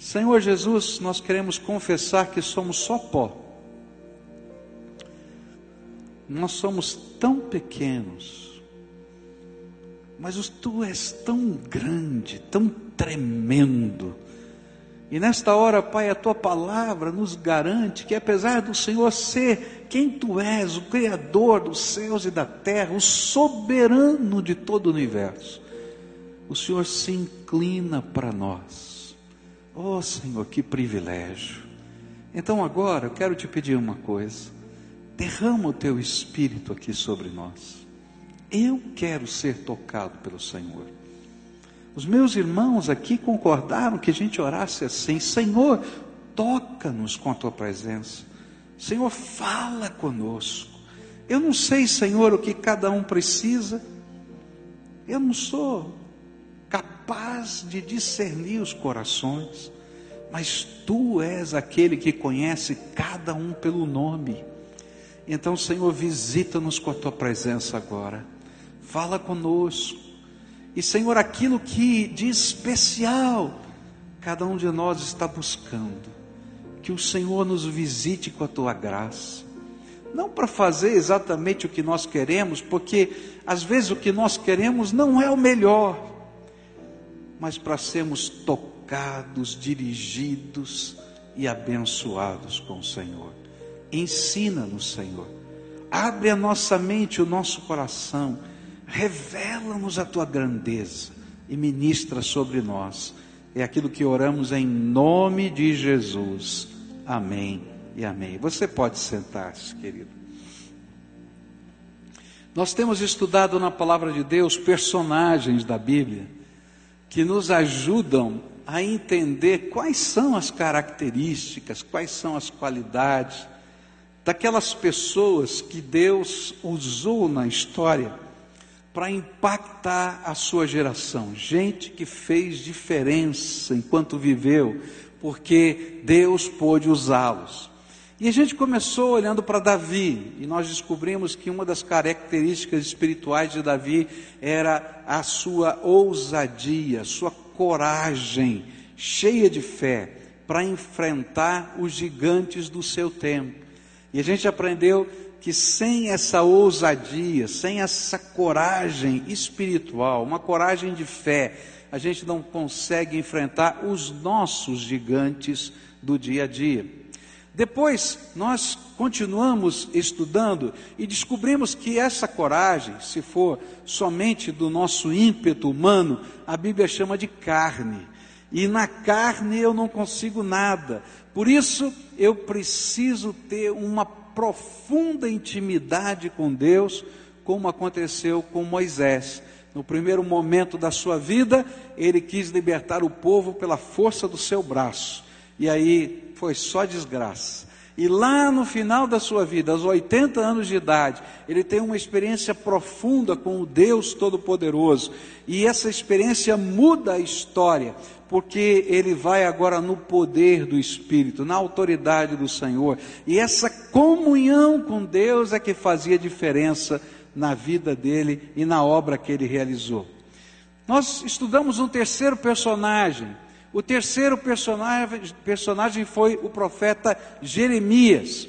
Senhor Jesus, nós queremos confessar que somos só pó. Nós somos tão pequenos, mas tu és tão grande, tão tremendo. E nesta hora, Pai, a tua palavra nos garante que apesar do Senhor ser quem tu és, o Criador dos céus e da terra, o soberano de todo o universo, o Senhor se inclina para nós Oh Senhor, que privilégio. Então agora eu quero te pedir uma coisa. Derrama o teu espírito aqui sobre nós. Eu quero ser tocado pelo Senhor. Os meus irmãos aqui concordaram que a gente orasse assim: Senhor, toca-nos com a tua presença. Senhor, fala conosco. Eu não sei, Senhor, o que cada um precisa. Eu não sou capaz de discernir os corações, mas tu és aquele que conhece cada um pelo nome. Então, Senhor, visita-nos com a tua presença agora, fala conosco, e Senhor, aquilo que de especial cada um de nós está buscando, que o Senhor nos visite com a tua graça, não para fazer exatamente o que nós queremos, porque às vezes o que nós queremos não é o melhor, mas para sermos tocados, dirigidos e abençoados com o Senhor. Ensina-nos, Senhor. Abre a nossa mente, o nosso coração. Revela-nos a tua grandeza e ministra sobre nós. É aquilo que oramos em nome de Jesus. Amém e amém. Você pode sentar-se, querido. Nós temos estudado na palavra de Deus personagens da Bíblia que nos ajudam a entender quais são as características, quais são as qualidades daquelas pessoas que Deus usou na história para impactar a sua geração. Gente que fez diferença enquanto viveu, porque Deus pôde usá-los. E a gente começou olhando para Davi, e nós descobrimos que uma das características espirituais de Davi era a sua ousadia, sua coragem, cheia de fé, para enfrentar os gigantes do seu tempo. E a gente aprendeu que sem essa ousadia, sem essa coragem espiritual, uma coragem de fé, a gente não consegue enfrentar os nossos gigantes do dia a dia. Depois nós continuamos estudando e descobrimos que essa coragem, se for somente do nosso ímpeto humano, a Bíblia chama de carne. E na carne eu não consigo nada. Por isso eu preciso ter uma profunda intimidade com Deus, como aconteceu com Moisés. No primeiro momento da sua vida, ele quis libertar o povo pela força do seu braço. E aí foi só desgraça. E lá no final da sua vida, aos 80 anos de idade, ele tem uma experiência profunda com o Deus Todo-Poderoso. E essa experiência muda a história, porque ele vai agora no poder do Espírito, na autoridade do Senhor. E essa comunhão com Deus é que fazia diferença na vida dele e na obra que ele realizou. Nós estudamos um terceiro personagem o terceiro personagem, personagem foi o profeta Jeremias.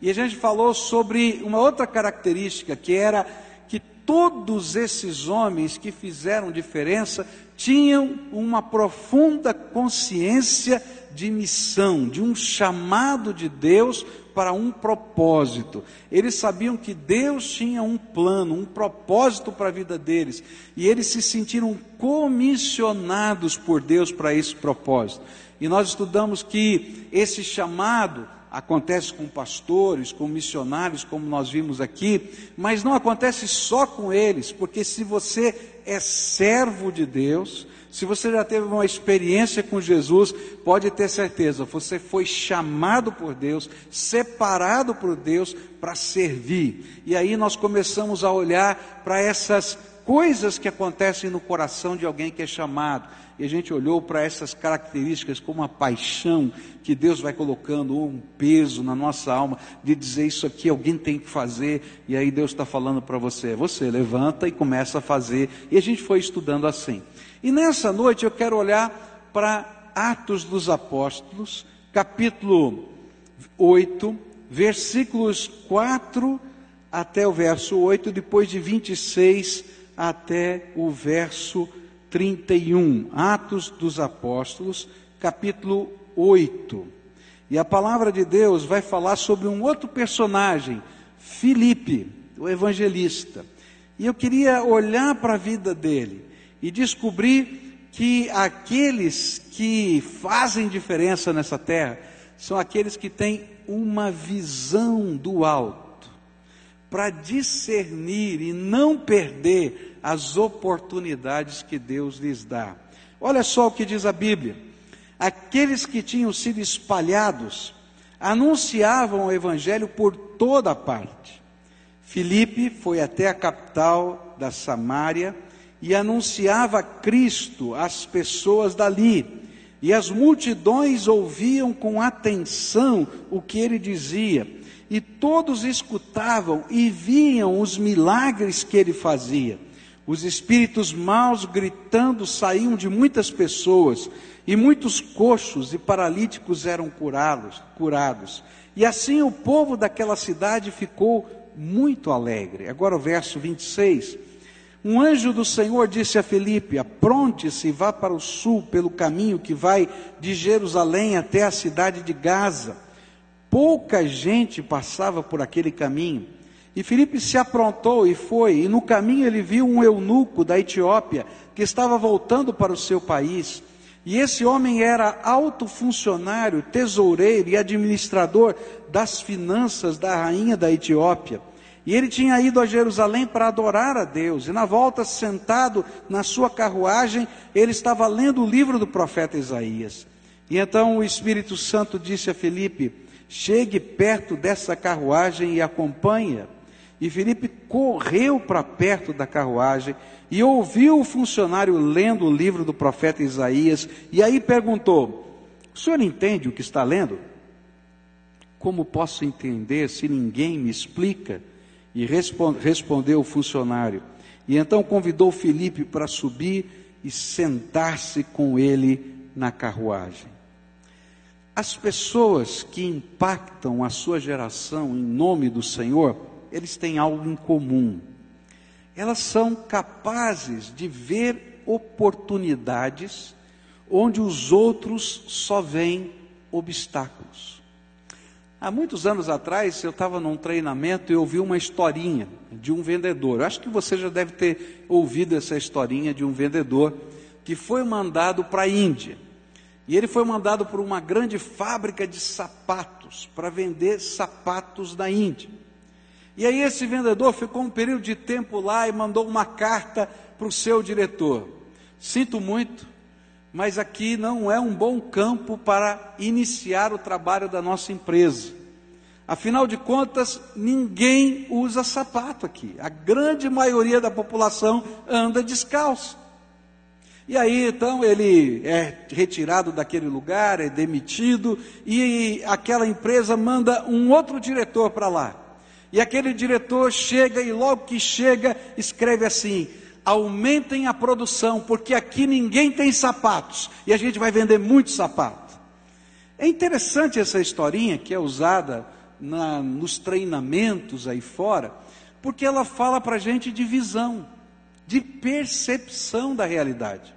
E a gente falou sobre uma outra característica que era que todos esses homens que fizeram diferença tinham uma profunda consciência de missão, de um chamado de Deus para um propósito. Eles sabiam que Deus tinha um plano, um propósito para a vida deles, e eles se sentiram comissionados por Deus para esse propósito. E nós estudamos que esse chamado acontece com pastores, com missionários, como nós vimos aqui, mas não acontece só com eles, porque se você é servo de Deus, se você já teve uma experiência com Jesus, pode ter certeza, você foi chamado por Deus, separado por Deus para servir. E aí nós começamos a olhar para essas coisas que acontecem no coração de alguém que é chamado e a gente olhou para essas características como uma paixão que Deus vai colocando, ou um peso na nossa alma, de dizer isso aqui alguém tem que fazer, e aí Deus está falando para você, você levanta e começa a fazer, e a gente foi estudando assim. E nessa noite eu quero olhar para Atos dos Apóstolos, capítulo 8, versículos 4 até o verso 8, depois de 26 até o verso 31. Atos dos Apóstolos, capítulo 8. E a palavra de Deus vai falar sobre um outro personagem, Filipe, o evangelista. E eu queria olhar para a vida dele e descobrir que aqueles que fazem diferença nessa terra são aqueles que têm uma visão do alto para discernir e não perder as oportunidades que Deus lhes dá. Olha só o que diz a Bíblia: aqueles que tinham sido espalhados anunciavam o Evangelho por toda parte. Filipe foi até a capital da Samária e anunciava Cristo às pessoas dali. E as multidões ouviam com atenção o que ele dizia, e todos escutavam e viam os milagres que ele fazia. Os espíritos maus gritando saíam de muitas pessoas, e muitos coxos e paralíticos eram curados, curados. E assim o povo daquela cidade ficou muito alegre. Agora o verso 26. Um anjo do Senhor disse a Felipe: Apronte-se e vá para o sul pelo caminho que vai de Jerusalém até a cidade de Gaza. Pouca gente passava por aquele caminho. E Felipe se aprontou e foi, e no caminho ele viu um eunuco da Etiópia que estava voltando para o seu país. E esse homem era alto funcionário, tesoureiro e administrador das finanças da rainha da Etiópia. E ele tinha ido a Jerusalém para adorar a Deus. E na volta, sentado na sua carruagem, ele estava lendo o livro do profeta Isaías. E então o Espírito Santo disse a Felipe: Chegue perto dessa carruagem e acompanha. E Felipe correu para perto da carruagem e ouviu o funcionário lendo o livro do profeta Isaías. E aí perguntou: O senhor entende o que está lendo? Como posso entender se ninguém me explica? E respondeu o funcionário. E então convidou Felipe para subir e sentar-se com ele na carruagem. As pessoas que impactam a sua geração em nome do Senhor, eles têm algo em comum. Elas são capazes de ver oportunidades onde os outros só veem obstáculos. Há muitos anos atrás, eu estava num treinamento e ouvi uma historinha de um vendedor. Eu acho que você já deve ter ouvido essa historinha de um vendedor que foi mandado para a Índia. E ele foi mandado por uma grande fábrica de sapatos para vender sapatos da Índia. E aí esse vendedor ficou um período de tempo lá e mandou uma carta para o seu diretor. Sinto muito, mas aqui não é um bom campo para iniciar o trabalho da nossa empresa. Afinal de contas, ninguém usa sapato aqui. A grande maioria da população anda descalço. E aí então ele é retirado daquele lugar, é demitido, e aquela empresa manda um outro diretor para lá. E aquele diretor chega e logo que chega, escreve assim: aumentem a produção, porque aqui ninguém tem sapatos e a gente vai vender muito sapato. É interessante essa historinha que é usada na, nos treinamentos aí fora, porque ela fala para a gente de visão, de percepção da realidade.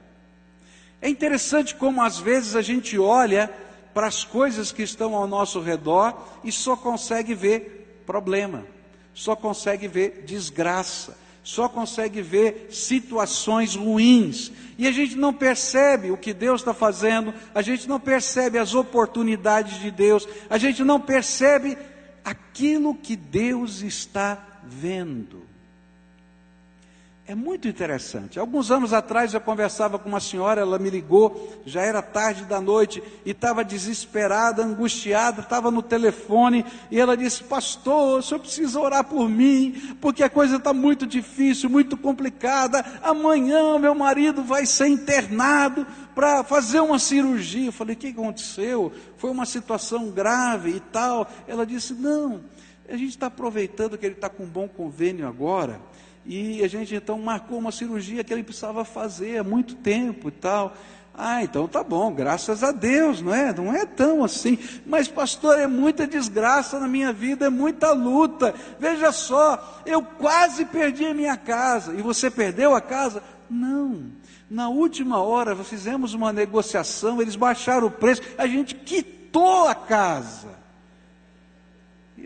É interessante como às vezes a gente olha para as coisas que estão ao nosso redor e só consegue ver problema, só consegue ver desgraça só consegue ver situações ruins. E a gente não percebe o que Deus está fazendo, a gente não percebe as oportunidades de Deus, a gente não percebe aquilo que Deus está vendo. É muito interessante. Alguns anos atrás eu conversava com uma senhora, ela me ligou, já era tarde da noite e estava desesperada, angustiada, estava no telefone e ela disse: Pastor, o senhor precisa orar por mim, porque a coisa está muito difícil, muito complicada. Amanhã meu marido vai ser internado para fazer uma cirurgia. Eu falei: O que aconteceu? Foi uma situação grave e tal. Ela disse: Não, a gente está aproveitando que ele está com um bom convênio agora e a gente então marcou uma cirurgia que ele precisava fazer há muito tempo e tal. Ah, então tá bom, graças a Deus, não é? Não é tão assim. Mas, pastor, é muita desgraça na minha vida, é muita luta. Veja só, eu quase perdi a minha casa. E você perdeu a casa? Não. Na última hora, fizemos uma negociação, eles baixaram o preço, a gente quitou a casa.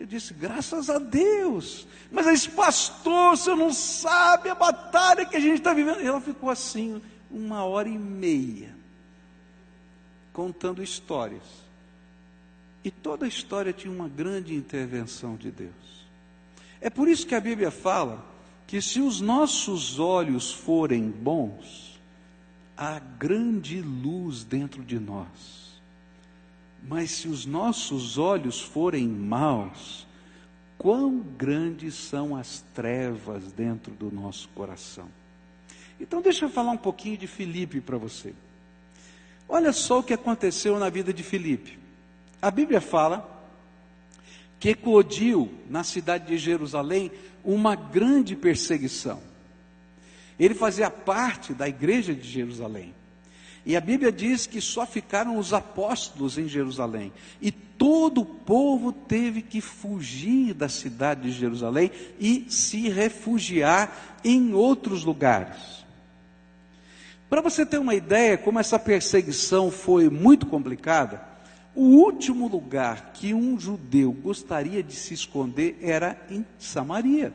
Eu disse, graças a Deus. Mas esse pastor, você não sabe a batalha que a gente está vivendo. E ela ficou assim, uma hora e meia contando histórias. E toda a história tinha uma grande intervenção de Deus. É por isso que a Bíblia fala que se os nossos olhos forem bons, há grande luz dentro de nós. Mas se os nossos olhos forem maus, quão grandes são as trevas dentro do nosso coração. Então, deixa eu falar um pouquinho de Filipe para você. Olha só o que aconteceu na vida de Filipe. A Bíblia fala que eclodiu na cidade de Jerusalém uma grande perseguição. Ele fazia parte da igreja de Jerusalém. E a Bíblia diz que só ficaram os apóstolos em Jerusalém. E todo o povo teve que fugir da cidade de Jerusalém e se refugiar em outros lugares. Para você ter uma ideia como essa perseguição foi muito complicada, o último lugar que um judeu gostaria de se esconder era em Samaria.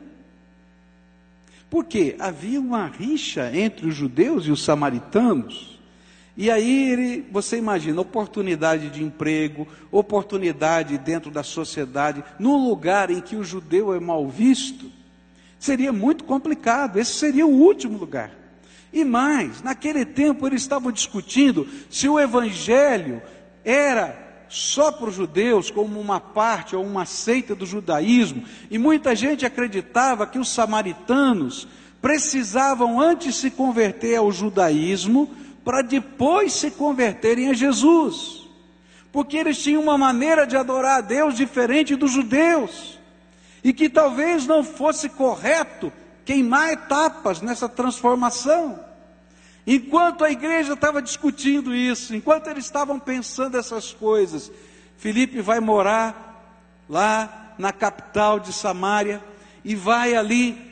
Porque havia uma rixa entre os judeus e os samaritanos. E aí ele, você imagina, oportunidade de emprego, oportunidade dentro da sociedade, num lugar em que o judeu é mal visto, seria muito complicado. Esse seria o último lugar. E mais, naquele tempo eles estavam discutindo se o evangelho era só para os judeus, como uma parte ou uma seita do judaísmo, e muita gente acreditava que os samaritanos precisavam antes se converter ao judaísmo para depois se converterem a Jesus, porque eles tinham uma maneira de adorar a Deus diferente dos judeus, e que talvez não fosse correto queimar etapas nessa transformação. Enquanto a igreja estava discutindo isso, enquanto eles estavam pensando essas coisas, Felipe vai morar lá na capital de Samaria e vai ali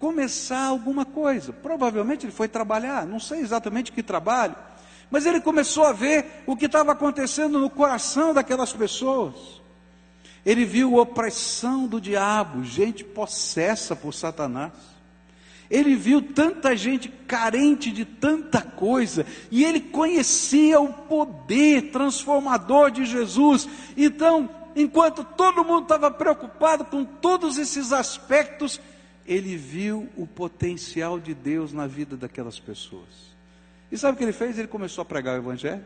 começar alguma coisa. Provavelmente ele foi trabalhar, não sei exatamente que trabalho, mas ele começou a ver o que estava acontecendo no coração daquelas pessoas. Ele viu opressão do diabo, gente possessa por Satanás. Ele viu tanta gente carente de tanta coisa, e ele conhecia o poder transformador de Jesus. Então, enquanto todo mundo estava preocupado com todos esses aspectos, ele viu o potencial de Deus na vida daquelas pessoas. E sabe o que ele fez? Ele começou a pregar o Evangelho,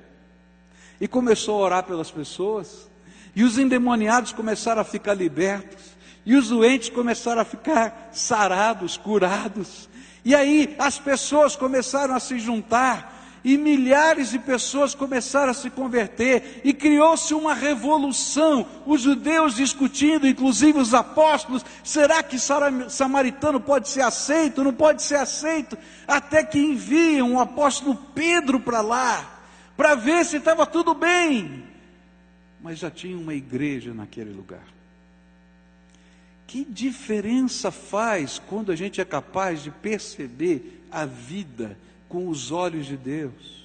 e começou a orar pelas pessoas, e os endemoniados começaram a ficar libertos. E os doentes começaram a ficar sarados, curados. E aí as pessoas começaram a se juntar. E milhares de pessoas começaram a se converter, e criou-se uma revolução. Os judeus discutindo, inclusive os apóstolos: será que samaritano pode ser aceito? Não pode ser aceito? Até que enviam o apóstolo Pedro para lá, para ver se estava tudo bem. Mas já tinha uma igreja naquele lugar. Que diferença faz quando a gente é capaz de perceber a vida com os olhos de Deus?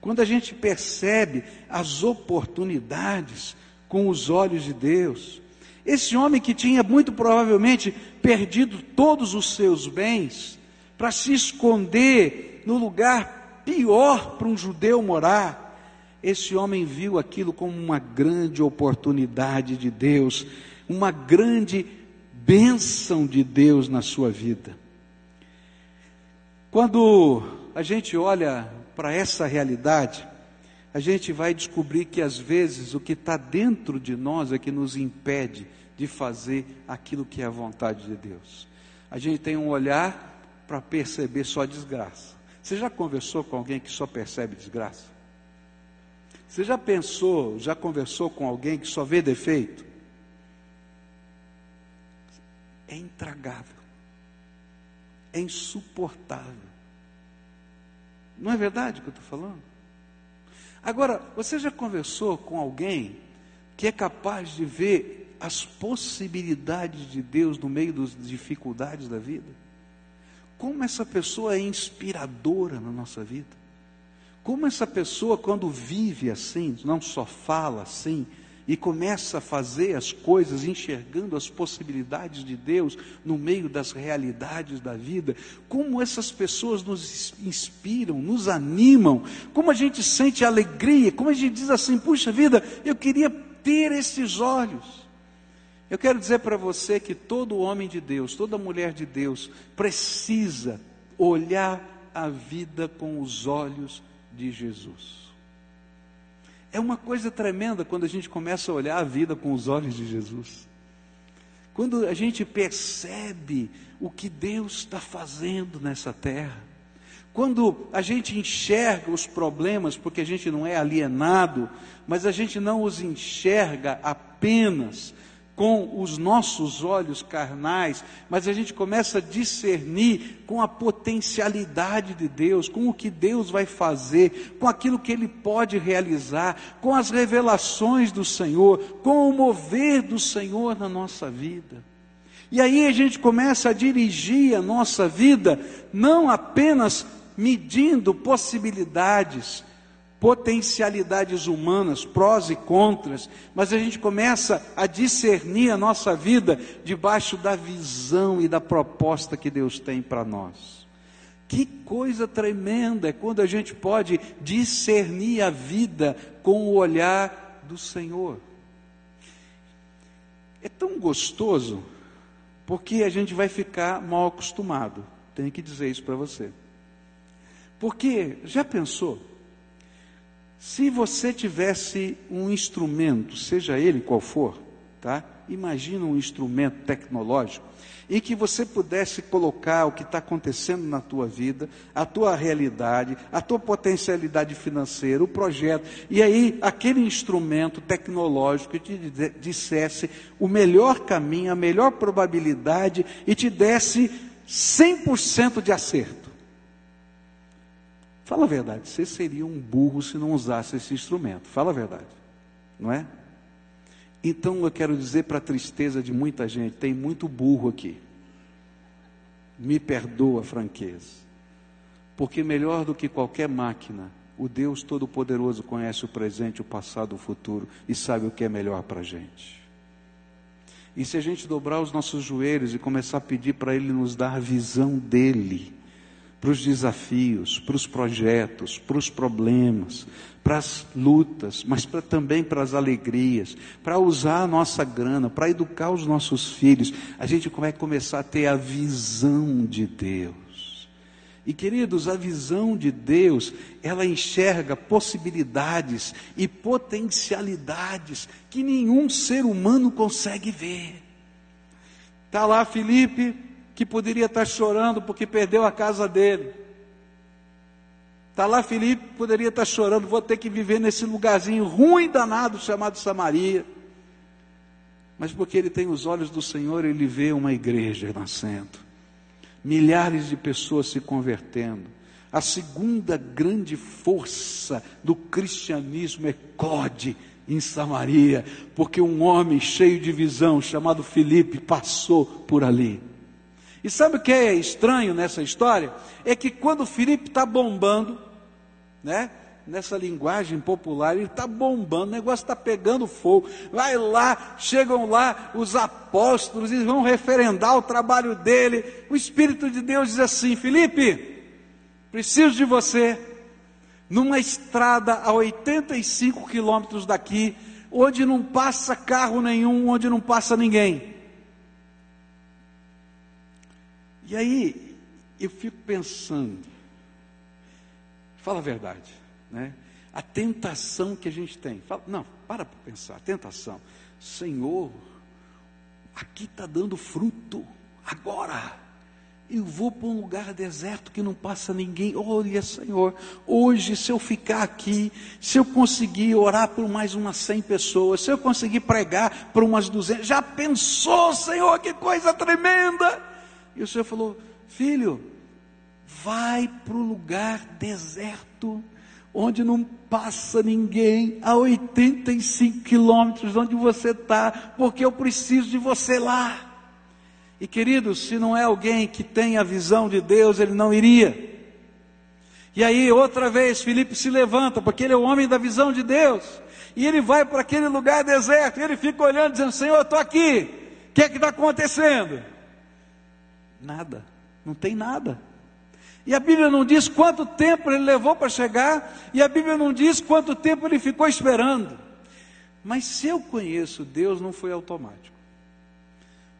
Quando a gente percebe as oportunidades com os olhos de Deus? Esse homem que tinha muito provavelmente perdido todos os seus bens para se esconder no lugar pior para um judeu morar, esse homem viu aquilo como uma grande oportunidade de Deus, uma grande bênção de Deus na sua vida. Quando a gente olha para essa realidade, a gente vai descobrir que às vezes o que está dentro de nós é que nos impede de fazer aquilo que é a vontade de Deus. A gente tem um olhar para perceber só desgraça. Você já conversou com alguém que só percebe desgraça? Você já pensou, já conversou com alguém que só vê defeito? é intragável, é insuportável. Não é verdade o que eu estou falando? Agora, você já conversou com alguém que é capaz de ver as possibilidades de Deus no meio das dificuldades da vida? Como essa pessoa é inspiradora na nossa vida? Como essa pessoa, quando vive assim, não só fala assim, e começa a fazer as coisas enxergando as possibilidades de Deus no meio das realidades da vida, como essas pessoas nos inspiram, nos animam, como a gente sente alegria, como a gente diz assim: puxa vida, eu queria ter esses olhos. Eu quero dizer para você que todo homem de Deus, toda mulher de Deus, precisa olhar a vida com os olhos de Jesus. É uma coisa tremenda quando a gente começa a olhar a vida com os olhos de Jesus. Quando a gente percebe o que Deus está fazendo nessa terra. Quando a gente enxerga os problemas, porque a gente não é alienado, mas a gente não os enxerga apenas com os nossos olhos carnais, mas a gente começa a discernir com a potencialidade de Deus, com o que Deus vai fazer, com aquilo que Ele pode realizar, com as revelações do Senhor, com o mover do Senhor na nossa vida. E aí a gente começa a dirigir a nossa vida, não apenas medindo possibilidades, potencialidades humanas, prós e contras, mas a gente começa a discernir a nossa vida debaixo da visão e da proposta que Deus tem para nós. Que coisa tremenda é quando a gente pode discernir a vida com o olhar do Senhor. É tão gostoso, porque a gente vai ficar mal acostumado. Tenho que dizer isso para você. Porque, já pensou? Se você tivesse um instrumento, seja ele qual for, tá? Imagina um instrumento tecnológico em que você pudesse colocar o que está acontecendo na tua vida, a tua realidade, a tua potencialidade financeira, o projeto, e aí aquele instrumento tecnológico te dissesse o melhor caminho, a melhor probabilidade e te desse 100% de acerto. Fala a verdade, você seria um burro se não usasse esse instrumento. Fala a verdade, não é? Então eu quero dizer para a tristeza de muita gente: tem muito burro aqui. Me perdoa a franqueza. Porque melhor do que qualquer máquina, o Deus Todo-Poderoso conhece o presente, o passado, o futuro e sabe o que é melhor para a gente. E se a gente dobrar os nossos joelhos e começar a pedir para Ele nos dar a visão dEle, para os desafios, para os projetos, para os problemas, para as lutas, mas pra, também para as alegrias, para usar a nossa grana, para educar os nossos filhos. A gente vai começar a ter a visão de Deus. E queridos, a visão de Deus, ela enxerga possibilidades e potencialidades que nenhum ser humano consegue ver. Está lá Felipe, que poderia estar chorando porque perdeu a casa dele. Está lá Felipe, poderia estar chorando, vou ter que viver nesse lugarzinho ruim danado chamado Samaria. Mas porque ele tem os olhos do Senhor, ele vê uma igreja nascendo. Milhares de pessoas se convertendo. A segunda grande força do cristianismo eclode em Samaria, porque um homem cheio de visão, chamado Felipe, passou por ali. E sabe o que é estranho nessa história? É que quando Filipe está bombando, né? Nessa linguagem popular, ele está bombando, o negócio está pegando fogo. Vai lá, chegam lá os apóstolos e vão referendar o trabalho dele. O Espírito de Deus diz assim: Felipe, preciso de você numa estrada a 85 quilômetros daqui, onde não passa carro nenhum, onde não passa ninguém. E aí, eu fico pensando, fala a verdade, né? A tentação que a gente tem. Fala, não, para para pensar, tentação. Senhor, aqui está dando fruto, agora. Eu vou para um lugar deserto que não passa ninguém. Olha, Senhor, hoje, se eu ficar aqui, se eu conseguir orar por mais umas 100 pessoas, se eu conseguir pregar por umas 200, já pensou, Senhor, que coisa tremenda! E o Senhor falou: Filho, vai para o lugar deserto, onde não passa ninguém, a 85 quilômetros de onde você está, porque eu preciso de você lá. E queridos, se não é alguém que tem a visão de Deus, ele não iria. E aí, outra vez, Felipe se levanta, porque ele é o homem da visão de Deus. E ele vai para aquele lugar deserto, e ele fica olhando, dizendo: Senhor, eu estou aqui, o que é que está acontecendo? Nada, não tem nada. E a Bíblia não diz quanto tempo ele levou para chegar, e a Bíblia não diz quanto tempo ele ficou esperando. Mas se eu conheço Deus, não foi automático.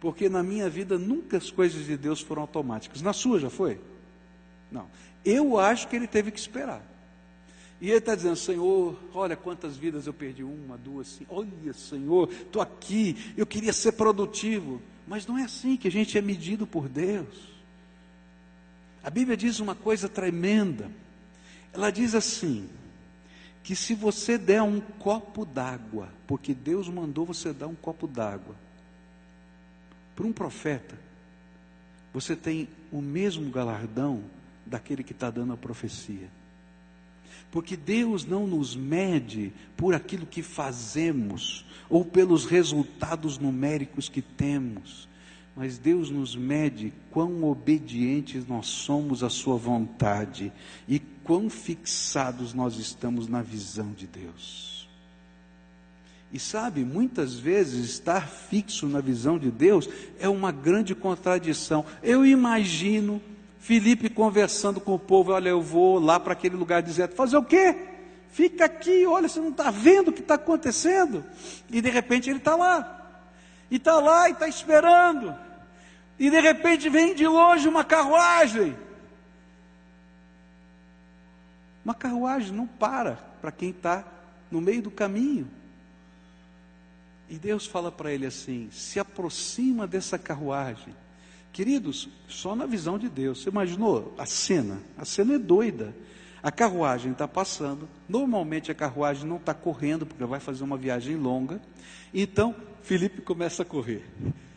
Porque na minha vida nunca as coisas de Deus foram automáticas. Na sua já foi? Não. Eu acho que ele teve que esperar. E ele está dizendo, Senhor, olha quantas vidas eu perdi, uma, duas, cinco. Olha, Senhor, estou aqui, eu queria ser produtivo. Mas não é assim que a gente é medido por Deus. A Bíblia diz uma coisa tremenda. Ela diz assim: que se você der um copo d'água, porque Deus mandou você dar um copo d'água, para um profeta, você tem o mesmo galardão daquele que está dando a profecia. Porque Deus não nos mede por aquilo que fazemos ou pelos resultados numéricos que temos, mas Deus nos mede quão obedientes nós somos à Sua vontade e quão fixados nós estamos na visão de Deus. E sabe, muitas vezes estar fixo na visão de Deus é uma grande contradição. Eu imagino Felipe conversando com o povo, olha, eu vou lá para aquele lugar deserto. Fazer o quê? Fica aqui, olha, você não está vendo o que está acontecendo? E de repente ele está lá. E está lá e está esperando. E de repente vem de longe uma carruagem. Uma carruagem não para para quem está no meio do caminho. E Deus fala para ele assim: se aproxima dessa carruagem Queridos, só na visão de Deus. Você imaginou a cena? A cena é doida. A carruagem está passando. Normalmente a carruagem não está correndo, porque vai fazer uma viagem longa. Então, Felipe começa a correr.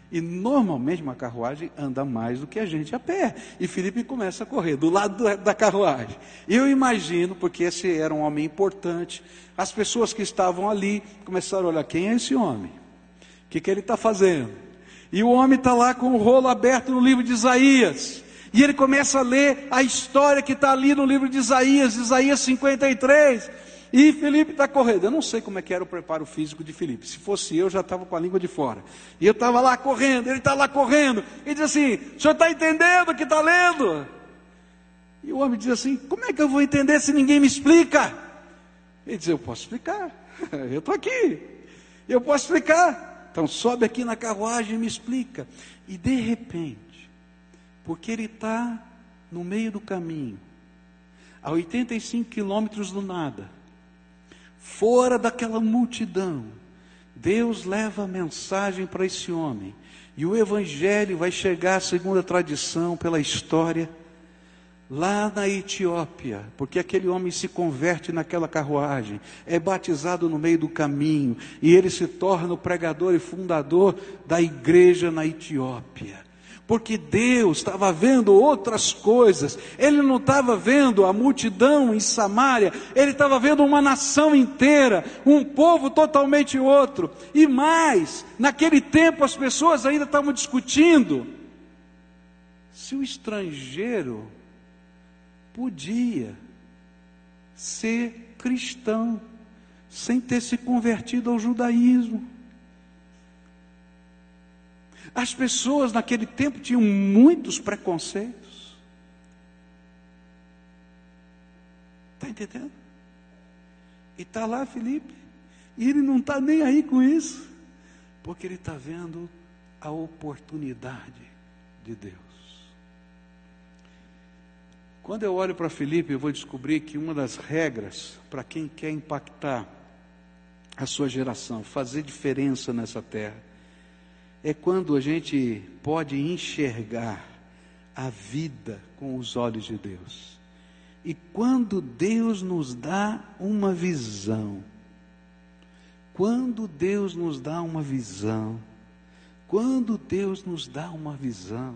E normalmente uma carruagem anda mais do que a gente a pé. E Felipe começa a correr do lado da carruagem. Eu imagino, porque esse era um homem importante, as pessoas que estavam ali começaram a olhar: quem é esse homem? O que, que ele está fazendo? E o homem está lá com o rolo aberto no livro de Isaías. E ele começa a ler a história que está ali no livro de Isaías, Isaías 53. E Felipe está correndo. Eu não sei como é que era o preparo físico de Felipe. Se fosse eu, já estava com a língua de fora. E eu estava lá correndo, ele está lá correndo. E diz assim: o senhor está entendendo o que está lendo? E o homem diz assim: como é que eu vou entender se ninguém me explica? Ele diz: eu posso explicar. eu estou aqui. Eu posso explicar. Então sobe aqui na carruagem e me explica. E de repente, porque ele está no meio do caminho, a 85 quilômetros do nada, fora daquela multidão, Deus leva a mensagem para esse homem. E o Evangelho vai chegar, segundo a tradição, pela história, lá na Etiópia, porque aquele homem se converte naquela carruagem, é batizado no meio do caminho, e ele se torna o pregador e fundador da igreja na Etiópia. Porque Deus estava vendo outras coisas, Ele não estava vendo a multidão em Samaria, Ele estava vendo uma nação inteira, um povo totalmente outro. E mais, naquele tempo as pessoas ainda estavam discutindo se o estrangeiro podia ser cristão sem ter se convertido ao judaísmo. As pessoas naquele tempo tinham muitos preconceitos. Está entendendo? E está lá Felipe, e ele não está nem aí com isso, porque ele está vendo a oportunidade de Deus. Quando eu olho para Felipe, eu vou descobrir que uma das regras para quem quer impactar a sua geração, fazer diferença nessa terra, é quando a gente pode enxergar a vida com os olhos de Deus. E quando Deus nos dá uma visão, quando Deus nos dá uma visão, quando Deus nos dá uma visão,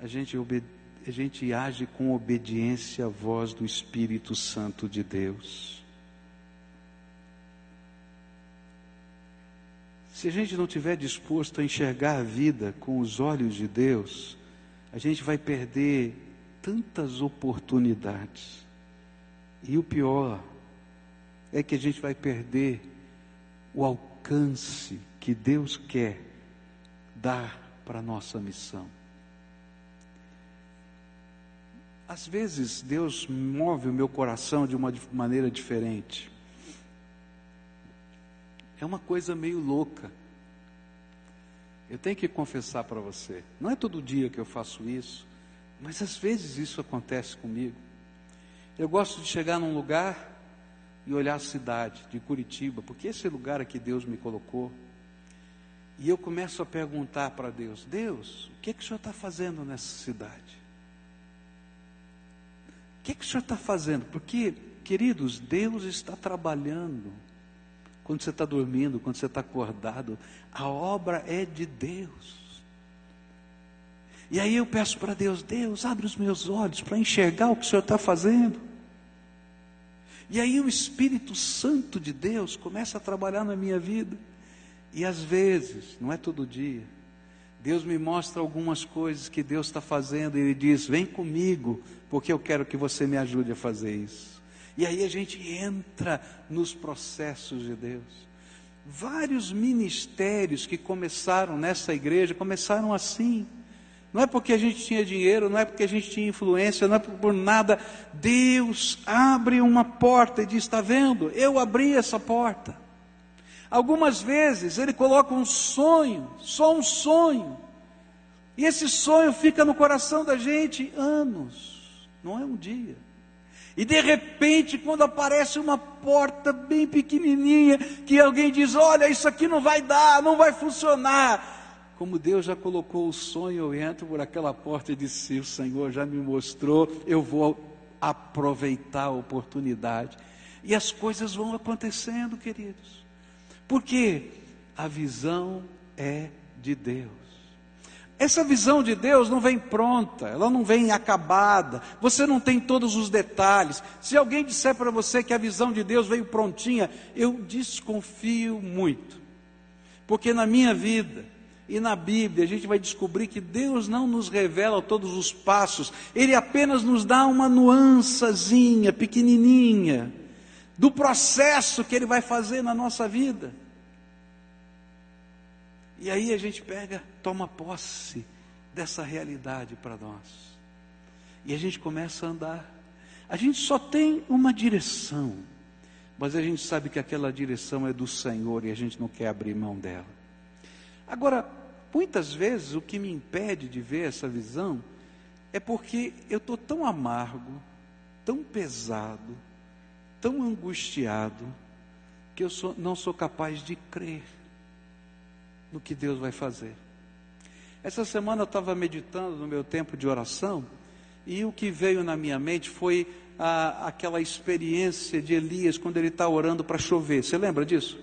a gente obedece a gente age com obediência à voz do Espírito Santo de Deus. Se a gente não estiver disposto a enxergar a vida com os olhos de Deus, a gente vai perder tantas oportunidades. E o pior é que a gente vai perder o alcance que Deus quer dar para a nossa missão. Às vezes Deus move o meu coração de uma maneira diferente. É uma coisa meio louca. Eu tenho que confessar para você, não é todo dia que eu faço isso, mas às vezes isso acontece comigo. Eu gosto de chegar num lugar e olhar a cidade de Curitiba, porque esse lugar aqui Deus me colocou. E eu começo a perguntar para Deus: Deus, o que, que o Senhor está fazendo nessa cidade? O que, que o Senhor está fazendo? Porque, queridos, Deus está trabalhando. Quando você está dormindo, quando você está acordado, a obra é de Deus. E aí eu peço para Deus: Deus, abre os meus olhos para enxergar o que o Senhor está fazendo. E aí o Espírito Santo de Deus começa a trabalhar na minha vida. E às vezes, não é todo dia, Deus me mostra algumas coisas que Deus está fazendo e Ele diz: Vem comigo, porque eu quero que você me ajude a fazer isso. E aí a gente entra nos processos de Deus. Vários ministérios que começaram nessa igreja começaram assim. Não é porque a gente tinha dinheiro, não é porque a gente tinha influência, não é por nada. Deus abre uma porta e diz: Está vendo? Eu abri essa porta. Algumas vezes ele coloca um sonho, só um sonho, e esse sonho fica no coração da gente anos, não é um dia. E de repente, quando aparece uma porta bem pequenininha, que alguém diz: Olha, isso aqui não vai dar, não vai funcionar. Como Deus já colocou o sonho, eu entro por aquela porta e disse: O Senhor já me mostrou, eu vou aproveitar a oportunidade. E as coisas vão acontecendo, queridos. Porque a visão é de Deus. Essa visão de Deus não vem pronta, ela não vem acabada, você não tem todos os detalhes. Se alguém disser para você que a visão de Deus veio prontinha, eu desconfio muito. Porque na minha vida e na Bíblia a gente vai descobrir que Deus não nos revela todos os passos, Ele apenas nos dá uma nuancezinha, pequenininha, do processo que Ele vai fazer na nossa vida. E aí a gente pega, toma posse dessa realidade para nós. E a gente começa a andar. A gente só tem uma direção, mas a gente sabe que aquela direção é do Senhor e a gente não quer abrir mão dela. Agora, muitas vezes o que me impede de ver essa visão é porque eu estou tão amargo, tão pesado, tão angustiado, que eu sou, não sou capaz de crer no que Deus vai fazer. Essa semana eu estava meditando no meu tempo de oração e o que veio na minha mente foi a, aquela experiência de Elias quando ele está orando para chover. Você lembra disso?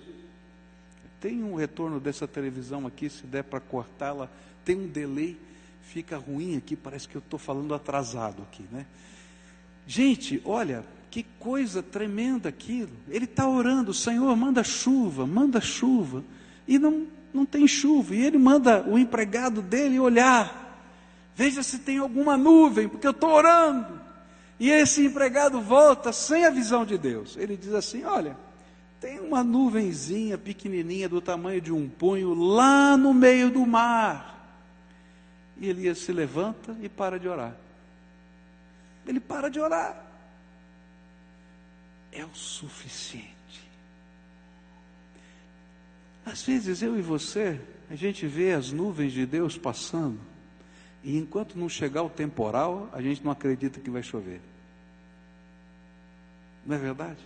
Tem um retorno dessa televisão aqui, se der para cortá-la, tem um delay, fica ruim aqui, parece que eu estou falando atrasado aqui, né? Gente, olha, que coisa tremenda aquilo. Ele está orando, Senhor, manda chuva, manda chuva. E não não tem chuva. E ele manda o empregado dele olhar, veja se tem alguma nuvem, porque eu estou orando. E esse empregado volta sem a visão de Deus. Ele diz assim: Olha, tem uma nuvenzinha pequenininha do tamanho de um punho lá no meio do mar. E Elias se levanta e para de orar. Ele para de orar. É o suficiente. Às vezes eu e você, a gente vê as nuvens de Deus passando, e enquanto não chegar o temporal, a gente não acredita que vai chover. Não é verdade?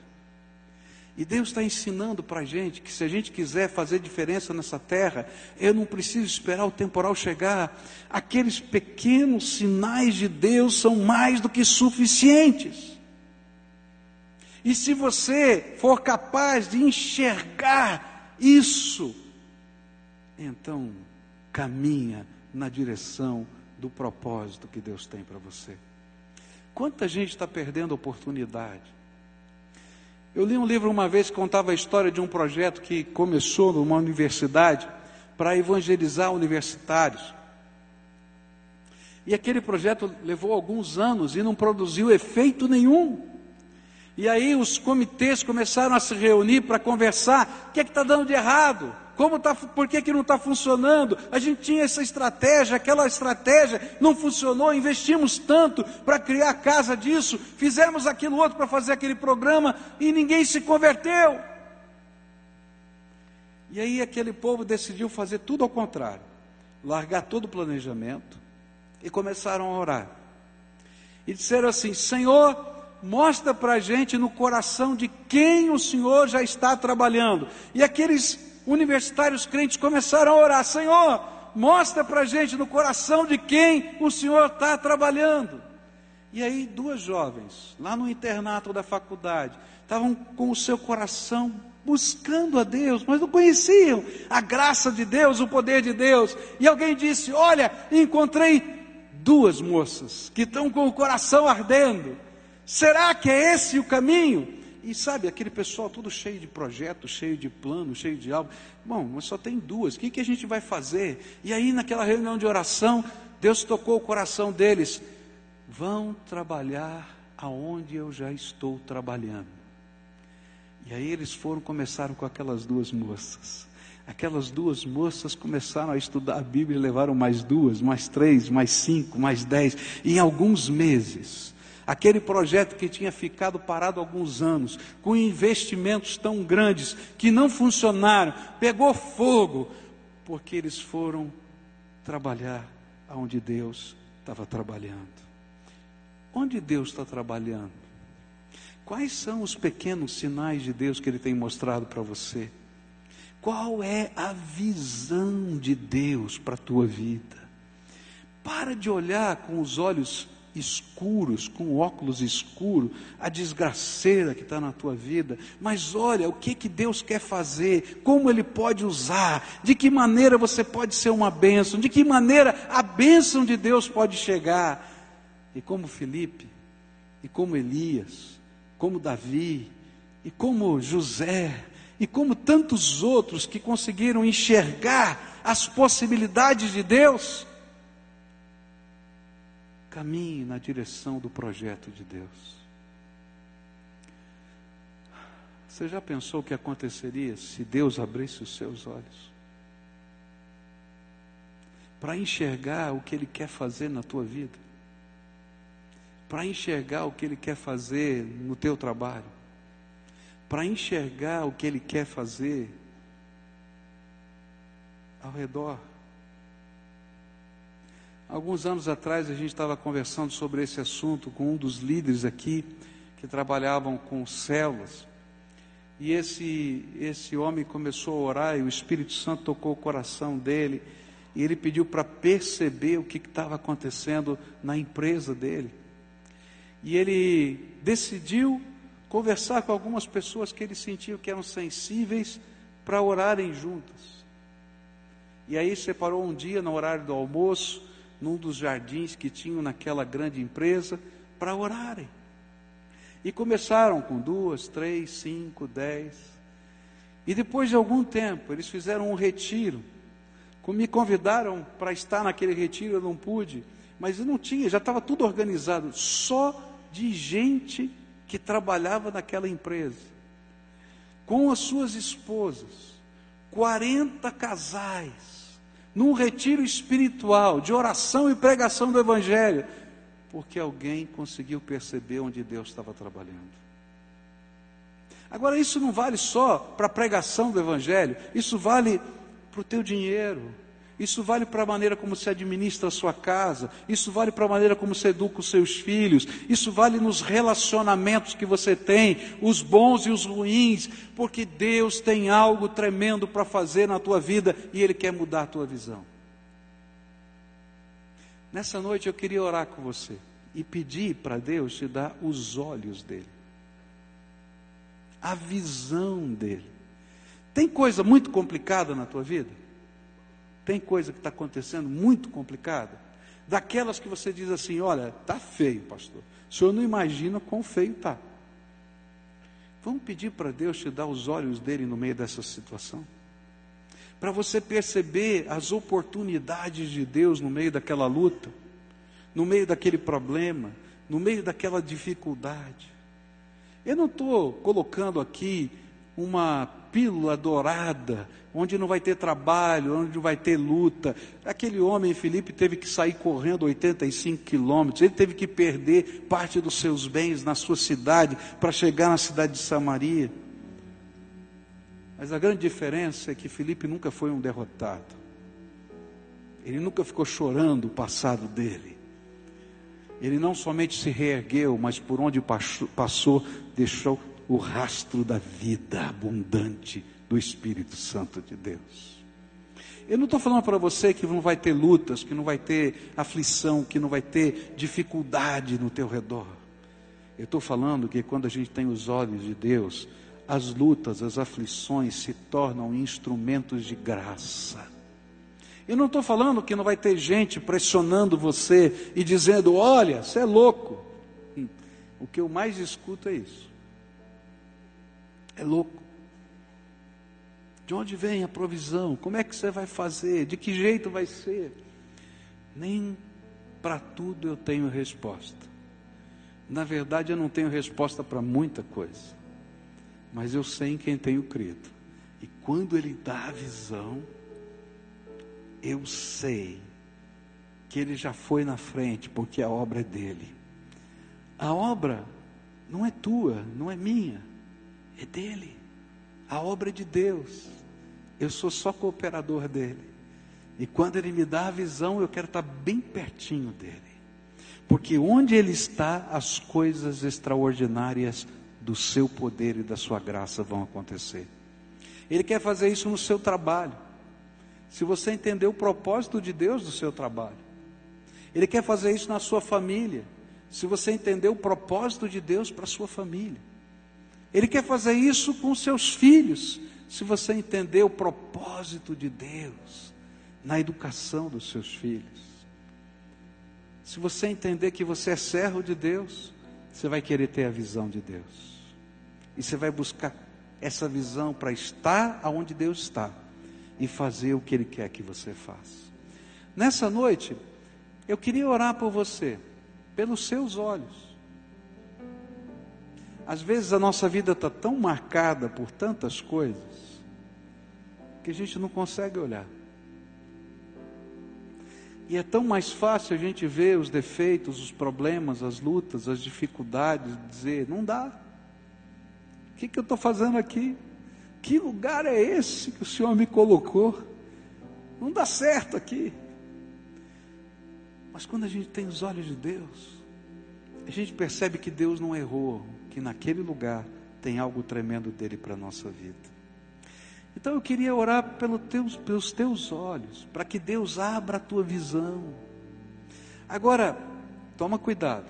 E Deus está ensinando para a gente que se a gente quiser fazer diferença nessa terra, eu não preciso esperar o temporal chegar. Aqueles pequenos sinais de Deus são mais do que suficientes. E se você for capaz de enxergar isso, então caminha na direção do propósito que Deus tem para você. Quanta gente está perdendo oportunidade. Eu li um livro uma vez que contava a história de um projeto que começou numa universidade para evangelizar universitários. E aquele projeto levou alguns anos e não produziu efeito nenhum. E aí os comitês começaram a se reunir para conversar: o que é está dando de errado? Como tá, por que, que não está funcionando? A gente tinha essa estratégia, aquela estratégia não funcionou, investimos tanto para criar a casa disso, fizemos aquilo outro para fazer aquele programa e ninguém se converteu. E aí aquele povo decidiu fazer tudo ao contrário, largar todo o planejamento e começaram a orar. E disseram assim: Senhor, mostra para a gente no coração de quem o Senhor já está trabalhando. E aqueles universitários crentes começaram a orar: Senhor, mostra para a gente no coração de quem o Senhor está trabalhando. E aí, duas jovens, lá no internato da faculdade, estavam com o seu coração buscando a Deus, mas não conheciam a graça de Deus, o poder de Deus. E alguém disse: Olha, encontrei duas moças que estão com o coração ardendo. Será que é esse o caminho? E sabe, aquele pessoal todo cheio de projetos, cheio de planos, cheio de algo. Bom, mas só tem duas, o que, que a gente vai fazer? E aí, naquela reunião de oração, Deus tocou o coração deles. Vão trabalhar aonde eu já estou trabalhando. E aí eles foram, começaram com aquelas duas moças. Aquelas duas moças começaram a estudar a Bíblia e levaram mais duas, mais três, mais cinco, mais dez. E em alguns meses, aquele projeto que tinha ficado parado alguns anos, com investimentos tão grandes que não funcionaram, pegou fogo, porque eles foram trabalhar onde Deus estava trabalhando. Onde Deus está trabalhando? Quais são os pequenos sinais de Deus que Ele tem mostrado para você? Qual é a visão de Deus para a tua vida? Para de olhar com os olhos escuros, com óculos escuro, a desgraceira que está na tua vida, mas olha o que, que Deus quer fazer, como Ele pode usar, de que maneira você pode ser uma bênção, de que maneira a bênção de Deus pode chegar. E como Felipe, e como Elias, como Davi, e como José, e como tantos outros que conseguiram enxergar as possibilidades de Deus, caminhe na direção do projeto de Deus. Você já pensou o que aconteceria se Deus abrisse os seus olhos? Para enxergar o que Ele quer fazer na tua vida, para enxergar o que Ele quer fazer no teu trabalho, para enxergar o que Ele quer fazer ao redor. Alguns anos atrás a gente estava conversando sobre esse assunto com um dos líderes aqui que trabalhavam com células. E esse, esse homem começou a orar e o Espírito Santo tocou o coração dele. E ele pediu para perceber o que estava acontecendo na empresa dele. E ele decidiu conversar com algumas pessoas que ele sentiu que eram sensíveis para orarem juntas. E aí separou um dia no horário do almoço, num dos jardins que tinham naquela grande empresa, para orarem. E começaram com duas, três, cinco, dez. E depois de algum tempo, eles fizeram um retiro. Me convidaram para estar naquele retiro, eu não pude, mas eu não tinha, já estava tudo organizado, só de gente que trabalhava naquela empresa, com as suas esposas, 40 casais, num retiro espiritual de oração e pregação do Evangelho, porque alguém conseguiu perceber onde Deus estava trabalhando. Agora, isso não vale só para a pregação do Evangelho, isso vale para o teu dinheiro, isso vale para a maneira como se administra a sua casa, isso vale para a maneira como você educa os seus filhos, isso vale nos relacionamentos que você tem, os bons e os ruins, porque Deus tem algo tremendo para fazer na tua vida e Ele quer mudar a tua visão. Nessa noite eu queria orar com você e pedir para Deus te dar os olhos dele, a visão dele. Tem coisa muito complicada na tua vida? Tem coisa que está acontecendo muito complicada. Daquelas que você diz assim: olha, tá feio, pastor. O senhor não imagina quão feio tá. Vamos pedir para Deus te dar os olhos dele no meio dessa situação? Para você perceber as oportunidades de Deus no meio daquela luta, no meio daquele problema, no meio daquela dificuldade. Eu não estou colocando aqui uma pílula dourada, onde não vai ter trabalho, onde vai ter luta. Aquele homem, Felipe, teve que sair correndo 85 quilômetros, ele teve que perder parte dos seus bens na sua cidade para chegar na cidade de Samaria. Mas a grande diferença é que Felipe nunca foi um derrotado. Ele nunca ficou chorando o passado dele. Ele não somente se reergueu, mas por onde passou, deixou o rastro da vida abundante do Espírito Santo de Deus. Eu não estou falando para você que não vai ter lutas, que não vai ter aflição, que não vai ter dificuldade no teu redor. Eu estou falando que quando a gente tem os olhos de Deus, as lutas, as aflições se tornam instrumentos de graça. Eu não estou falando que não vai ter gente pressionando você e dizendo: olha, você é louco. Hum, o que eu mais escuto é isso. É louco. De onde vem a provisão? Como é que você vai fazer? De que jeito vai ser? Nem para tudo eu tenho resposta. Na verdade, eu não tenho resposta para muita coisa. Mas eu sei em quem tenho crido. E quando Ele dá a visão, eu sei que Ele já foi na frente, porque a obra é dele. A obra não é tua, não é minha é dele. A obra é de Deus. Eu sou só cooperador dele. E quando ele me dá a visão, eu quero estar bem pertinho dele. Porque onde ele está, as coisas extraordinárias do seu poder e da sua graça vão acontecer. Ele quer fazer isso no seu trabalho. Se você entender o propósito de Deus do seu trabalho. Ele quer fazer isso na sua família. Se você entender o propósito de Deus para a sua família. Ele quer fazer isso com seus filhos, se você entender o propósito de Deus na educação dos seus filhos. Se você entender que você é servo de Deus, você vai querer ter a visão de Deus. E você vai buscar essa visão para estar aonde Deus está e fazer o que Ele quer que você faça. Nessa noite, eu queria orar por você, pelos seus olhos. Às vezes a nossa vida está tão marcada por tantas coisas que a gente não consegue olhar. E é tão mais fácil a gente ver os defeitos, os problemas, as lutas, as dificuldades, dizer: não dá. O que, que eu estou fazendo aqui? Que lugar é esse que o Senhor me colocou? Não dá certo aqui. Mas quando a gente tem os olhos de Deus, a gente percebe que Deus não errou, que naquele lugar tem algo tremendo dele para a nossa vida. Então eu queria orar pelo teus, pelos teus olhos, para que Deus abra a tua visão. Agora, toma cuidado,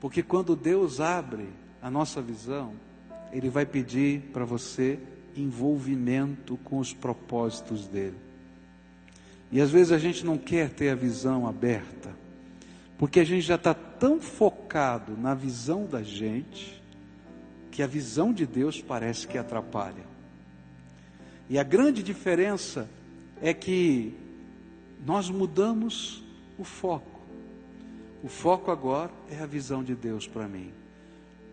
porque quando Deus abre a nossa visão, Ele vai pedir para você envolvimento com os propósitos dele. E às vezes a gente não quer ter a visão aberta. Porque a gente já está tão focado na visão da gente, que a visão de Deus parece que atrapalha. E a grande diferença é que nós mudamos o foco. O foco agora é a visão de Deus para mim.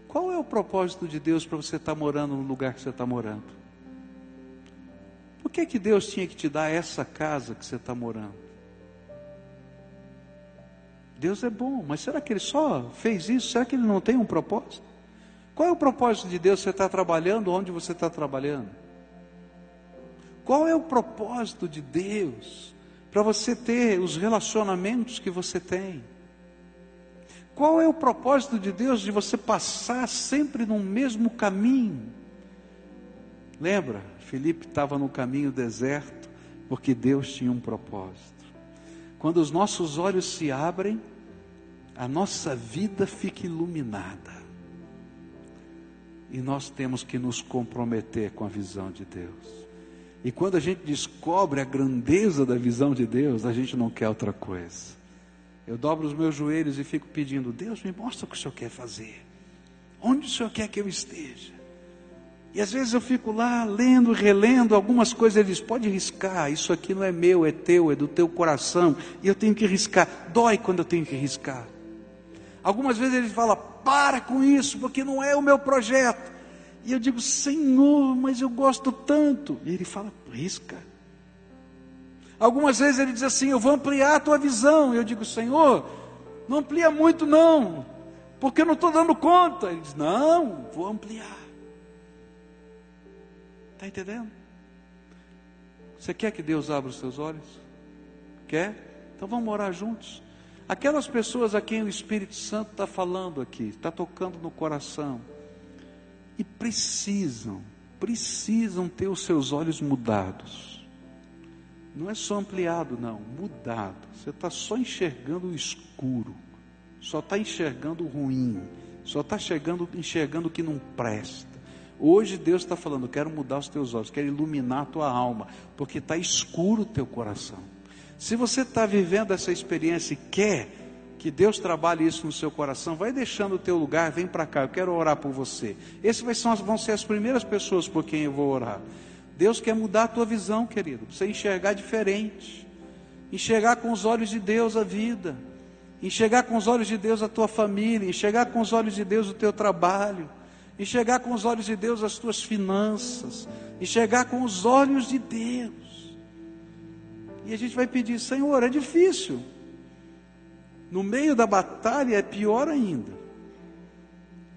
Qual é o propósito de Deus para você estar tá morando no lugar que você está morando? Por que, que Deus tinha que te dar essa casa que você está morando? Deus é bom, mas será que Ele só fez isso? Será que Ele não tem um propósito? Qual é o propósito de Deus? Você está trabalhando onde você está trabalhando? Qual é o propósito de Deus para você ter os relacionamentos que você tem? Qual é o propósito de Deus de você passar sempre no mesmo caminho? Lembra, Felipe estava no caminho deserto porque Deus tinha um propósito. Quando os nossos olhos se abrem, a nossa vida fica iluminada. E nós temos que nos comprometer com a visão de Deus. E quando a gente descobre a grandeza da visão de Deus, a gente não quer outra coisa. Eu dobro os meus joelhos e fico pedindo: Deus, me mostra o que o Senhor quer fazer. Onde o Senhor quer que eu esteja? E às vezes eu fico lá lendo, relendo algumas coisas. Ele diz: pode riscar, isso aqui não é meu, é teu, é do teu coração. E eu tenho que riscar. Dói quando eu tenho que riscar. Algumas vezes ele fala: para com isso, porque não é o meu projeto. E eu digo: Senhor, mas eu gosto tanto. E ele fala: risca. Algumas vezes ele diz assim: Eu vou ampliar a tua visão. E eu digo: Senhor, não amplia muito, não, porque eu não estou dando conta. Ele diz: Não, vou ampliar. Está entendendo? Você quer que Deus abra os seus olhos? Quer? Então vamos orar juntos. Aquelas pessoas a quem o Espírito Santo está falando aqui, está tocando no coração, e precisam, precisam ter os seus olhos mudados não é só ampliado, não, mudado. Você está só enxergando o escuro, só está enxergando o ruim, só está enxergando, enxergando o que não presta. Hoje Deus está falando: quero mudar os teus olhos, quero iluminar a tua alma, porque está escuro o teu coração. Se você está vivendo essa experiência e quer que Deus trabalhe isso no seu coração, vai deixando o teu lugar, vem para cá, eu quero orar por você. Esses vão ser as primeiras pessoas por quem eu vou orar. Deus quer mudar a tua visão, querido, você enxergar diferente, enxergar com os olhos de Deus a vida, enxergar com os olhos de Deus a tua família, enxergar com os olhos de Deus o teu trabalho, enxergar com os olhos de Deus as tuas finanças, enxergar com os olhos de Deus. E a gente vai pedir, Senhor, é difícil. No meio da batalha é pior ainda.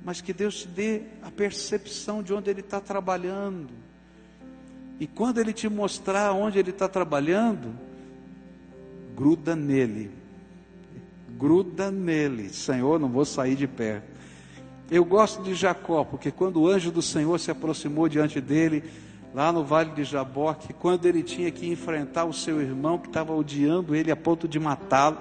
Mas que Deus te dê a percepção de onde Ele está trabalhando e quando ele te mostrar onde ele está trabalhando, gruda nele. Gruda nele. Senhor, não vou sair de perto. Eu gosto de Jacó, porque quando o anjo do Senhor se aproximou diante dele, lá no vale de Jaboque, quando ele tinha que enfrentar o seu irmão que estava odiando ele a ponto de matá-lo,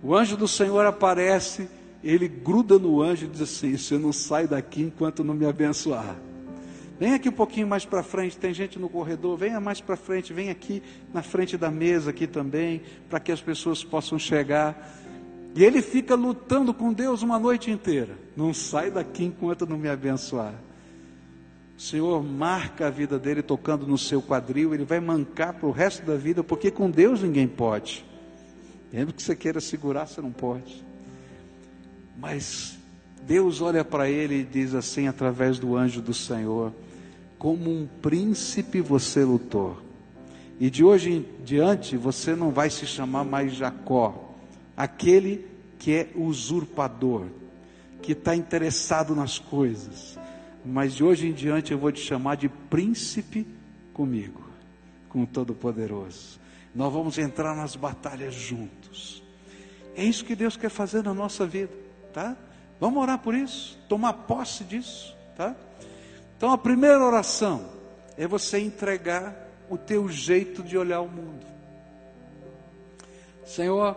o anjo do Senhor aparece, ele gruda no anjo e diz assim: Você não sai daqui enquanto não me abençoar. Vem aqui um pouquinho mais para frente, tem gente no corredor, venha mais para frente, vem aqui na frente da mesa aqui também, para que as pessoas possam chegar. E ele fica lutando com Deus uma noite inteira. Não sai daqui enquanto não me abençoar. O Senhor marca a vida dele tocando no seu quadril, ele vai mancar para o resto da vida, porque com Deus ninguém pode. Mesmo que você queira segurar, você não pode. Mas Deus olha para ele e diz assim, através do anjo do Senhor: como um príncipe você lutou. E de hoje em diante você não vai se chamar mais Jacó, aquele que é usurpador, que está interessado nas coisas. Mas de hoje em diante eu vou te chamar de príncipe comigo, com o Todo-Poderoso. Nós vamos entrar nas batalhas juntos. É isso que Deus quer fazer na nossa vida, tá? Vamos orar por isso, tomar posse disso, tá? Então a primeira oração é você entregar o teu jeito de olhar o mundo. Senhor,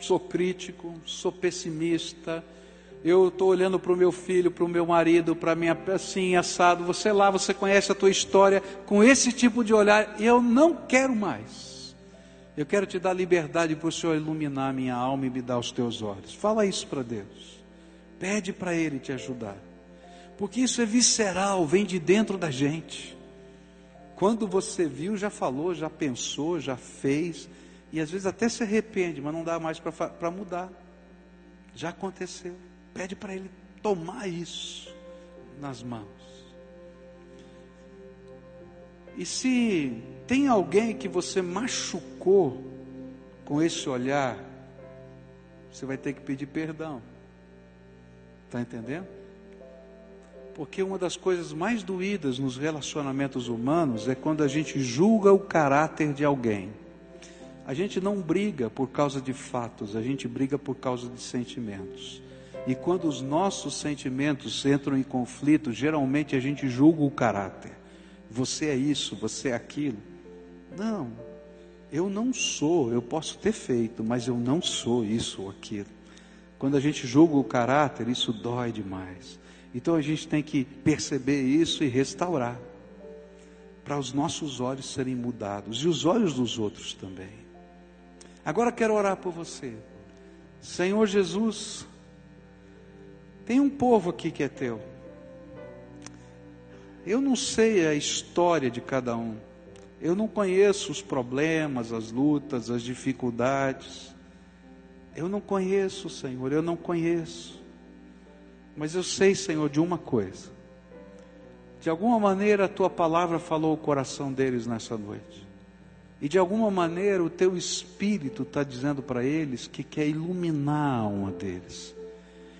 sou crítico, sou pessimista, eu estou olhando para o meu filho, para o meu marido, para minha assim, assado, você lá, você conhece a tua história, com esse tipo de olhar, eu não quero mais. Eu quero te dar liberdade para o Senhor iluminar minha alma e me dar os teus olhos. Fala isso para Deus. Pede para Ele te ajudar porque isso é visceral, vem de dentro da gente. Quando você viu, já falou, já pensou, já fez, e às vezes até se arrepende, mas não dá mais para mudar. Já aconteceu. Pede para ele tomar isso nas mãos. E se tem alguém que você machucou com esse olhar, você vai ter que pedir perdão. Está entendendo? Porque uma das coisas mais doídas nos relacionamentos humanos é quando a gente julga o caráter de alguém. A gente não briga por causa de fatos, a gente briga por causa de sentimentos. E quando os nossos sentimentos entram em conflito, geralmente a gente julga o caráter. Você é isso, você é aquilo. Não, eu não sou, eu posso ter feito, mas eu não sou isso ou aquilo. Quando a gente julga o caráter, isso dói demais. Então a gente tem que perceber isso e restaurar. para os nossos olhos serem mudados e os olhos dos outros também. Agora quero orar por você. Senhor Jesus, tem um povo aqui que é teu. Eu não sei a história de cada um. Eu não conheço os problemas, as lutas, as dificuldades. Eu não conheço, Senhor, eu não conheço. Mas eu sei, Senhor, de uma coisa. De alguma maneira a tua palavra falou o coração deles nessa noite. E de alguma maneira o teu espírito está dizendo para eles que quer iluminar a alma deles.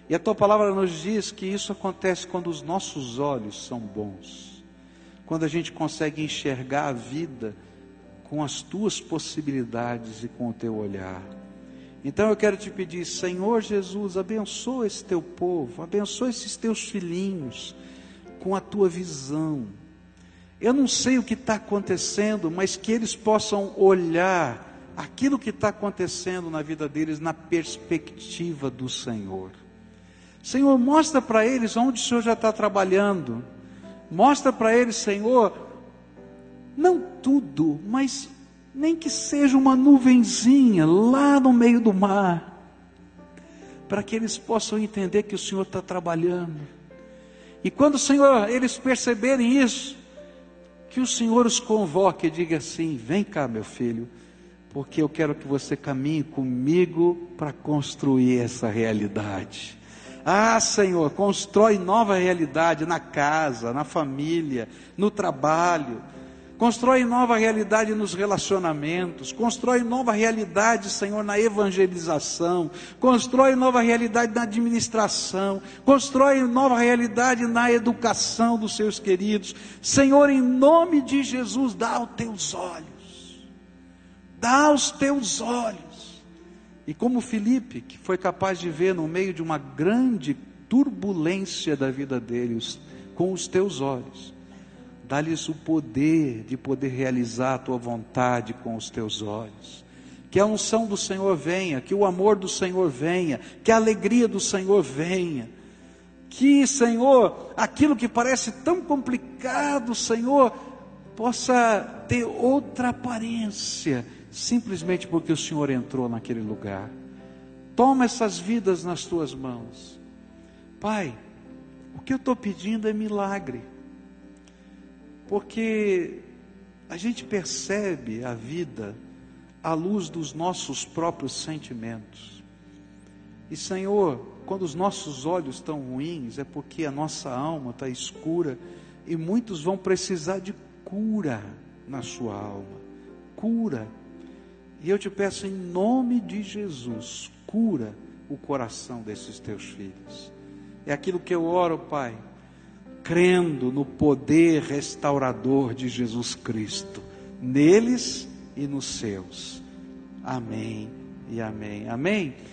E a tua palavra nos diz que isso acontece quando os nossos olhos são bons. Quando a gente consegue enxergar a vida com as tuas possibilidades e com o teu olhar. Então eu quero te pedir, Senhor Jesus, abençoa esse teu povo, abençoa esses teus filhinhos com a tua visão. Eu não sei o que está acontecendo, mas que eles possam olhar aquilo que está acontecendo na vida deles na perspectiva do Senhor. Senhor, mostra para eles onde o Senhor já está trabalhando. Mostra para eles, Senhor, não tudo, mas nem que seja uma nuvenzinha lá no meio do mar, para que eles possam entender que o Senhor está trabalhando e quando Senhor, eles perceberem isso, que o Senhor os convoque e diga assim: vem cá, meu filho, porque eu quero que você caminhe comigo para construir essa realidade. Ah, Senhor, constrói nova realidade na casa, na família, no trabalho Constrói nova realidade nos relacionamentos, constrói nova realidade, Senhor, na evangelização, constrói nova realidade na administração, constrói nova realidade na educação dos seus queridos. Senhor, em nome de Jesus, dá aos teus olhos, dá aos teus olhos. E como Felipe, que foi capaz de ver no meio de uma grande turbulência da vida deles, com os teus olhos Dá-lhes o poder de poder realizar a tua vontade com os teus olhos. Que a unção do Senhor venha, que o amor do Senhor venha, que a alegria do Senhor venha. Que, Senhor, aquilo que parece tão complicado, Senhor, possa ter outra aparência, simplesmente porque o Senhor entrou naquele lugar. Toma essas vidas nas tuas mãos. Pai, o que eu estou pedindo é milagre porque a gente percebe a vida à luz dos nossos próprios sentimentos. E Senhor, quando os nossos olhos estão ruins, é porque a nossa alma está escura e muitos vão precisar de cura na sua alma. Cura. E eu te peço em nome de Jesus, cura o coração desses teus filhos. É aquilo que eu oro, Pai crendo no poder restaurador de Jesus Cristo, neles e nos seus. Amém e amém. Amém.